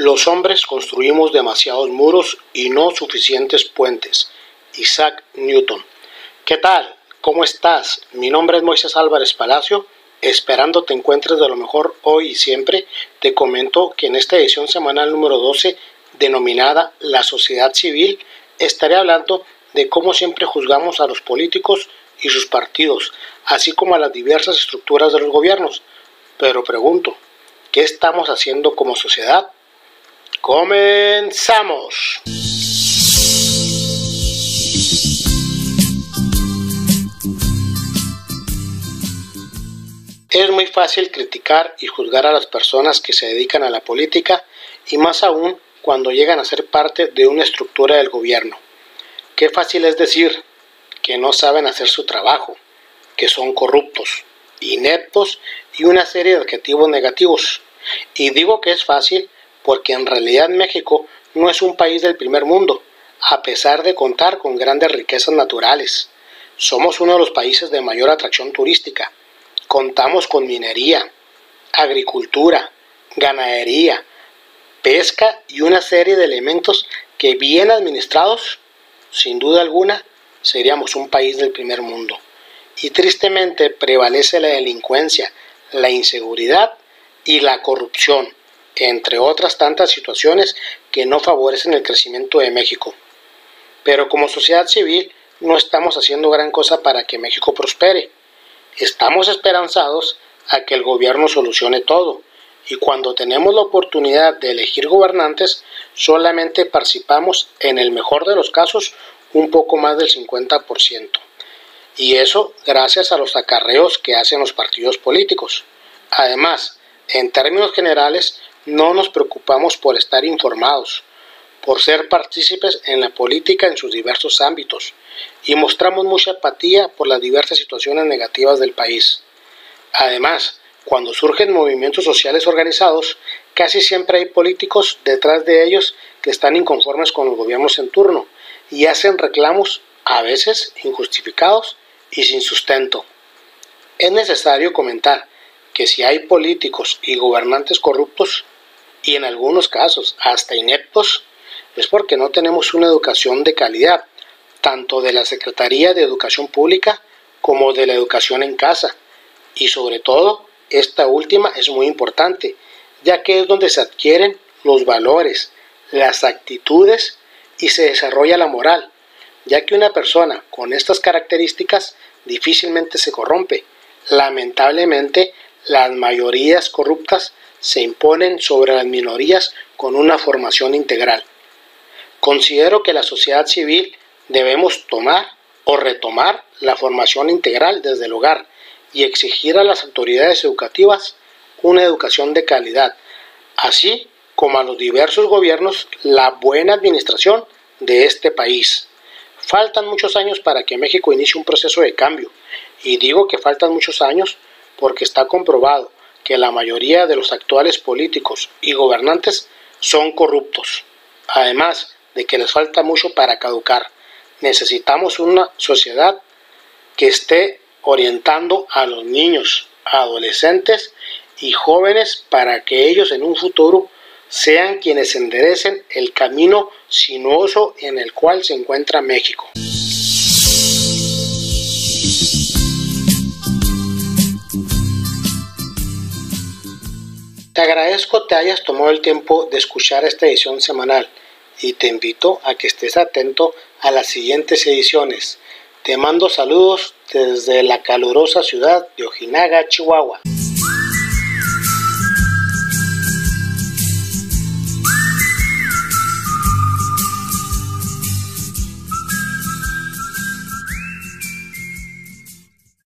Los hombres construimos demasiados muros y no suficientes puentes. Isaac Newton. ¿Qué tal? ¿Cómo estás? Mi nombre es Moisés Álvarez Palacio. Esperando te encuentres de lo mejor hoy y siempre, te comento que en esta edición semanal número 12, denominada La sociedad civil, estaré hablando de cómo siempre juzgamos a los políticos y sus partidos, así como a las diversas estructuras de los gobiernos. Pero pregunto, ¿qué estamos haciendo como sociedad? Comenzamos. Es muy fácil criticar y juzgar a las personas que se dedican a la política y más aún cuando llegan a ser parte de una estructura del gobierno. Qué fácil es decir que no saben hacer su trabajo, que son corruptos, ineptos y una serie de adjetivos negativos. Y digo que es fácil porque en realidad México no es un país del primer mundo, a pesar de contar con grandes riquezas naturales. Somos uno de los países de mayor atracción turística. Contamos con minería, agricultura, ganadería, pesca y una serie de elementos que bien administrados, sin duda alguna, seríamos un país del primer mundo. Y tristemente prevalece la delincuencia, la inseguridad y la corrupción entre otras tantas situaciones que no favorecen el crecimiento de México. Pero como sociedad civil no estamos haciendo gran cosa para que México prospere. Estamos esperanzados a que el gobierno solucione todo y cuando tenemos la oportunidad de elegir gobernantes solamente participamos en el mejor de los casos un poco más del 50%. Y eso gracias a los acarreos que hacen los partidos políticos. Además, en términos generales, no nos preocupamos por estar informados, por ser partícipes en la política en sus diversos ámbitos y mostramos mucha apatía por las diversas situaciones negativas del país. Además, cuando surgen movimientos sociales organizados, casi siempre hay políticos detrás de ellos que están inconformes con los gobiernos en turno y hacen reclamos a veces injustificados y sin sustento. Es necesario comentar que si hay políticos y gobernantes corruptos, y en algunos casos hasta ineptos, es porque no tenemos una educación de calidad, tanto de la Secretaría de Educación Pública como de la educación en casa. Y sobre todo, esta última es muy importante, ya que es donde se adquieren los valores, las actitudes y se desarrolla la moral, ya que una persona con estas características difícilmente se corrompe. Lamentablemente, las mayorías corruptas se imponen sobre las minorías con una formación integral. Considero que la sociedad civil debemos tomar o retomar la formación integral desde el hogar y exigir a las autoridades educativas una educación de calidad, así como a los diversos gobiernos la buena administración de este país. Faltan muchos años para que México inicie un proceso de cambio, y digo que faltan muchos años porque está comprobado que la mayoría de los actuales políticos y gobernantes son corruptos, además de que les falta mucho para caducar. Necesitamos una sociedad que esté orientando a los niños, adolescentes y jóvenes para que ellos en un futuro sean quienes enderecen el camino sinuoso en el cual se encuentra México. Te agradezco te hayas tomado el tiempo de escuchar esta edición semanal y te invito a que estés atento a las siguientes ediciones. Te mando saludos desde la calurosa ciudad de Ojinaga, Chihuahua.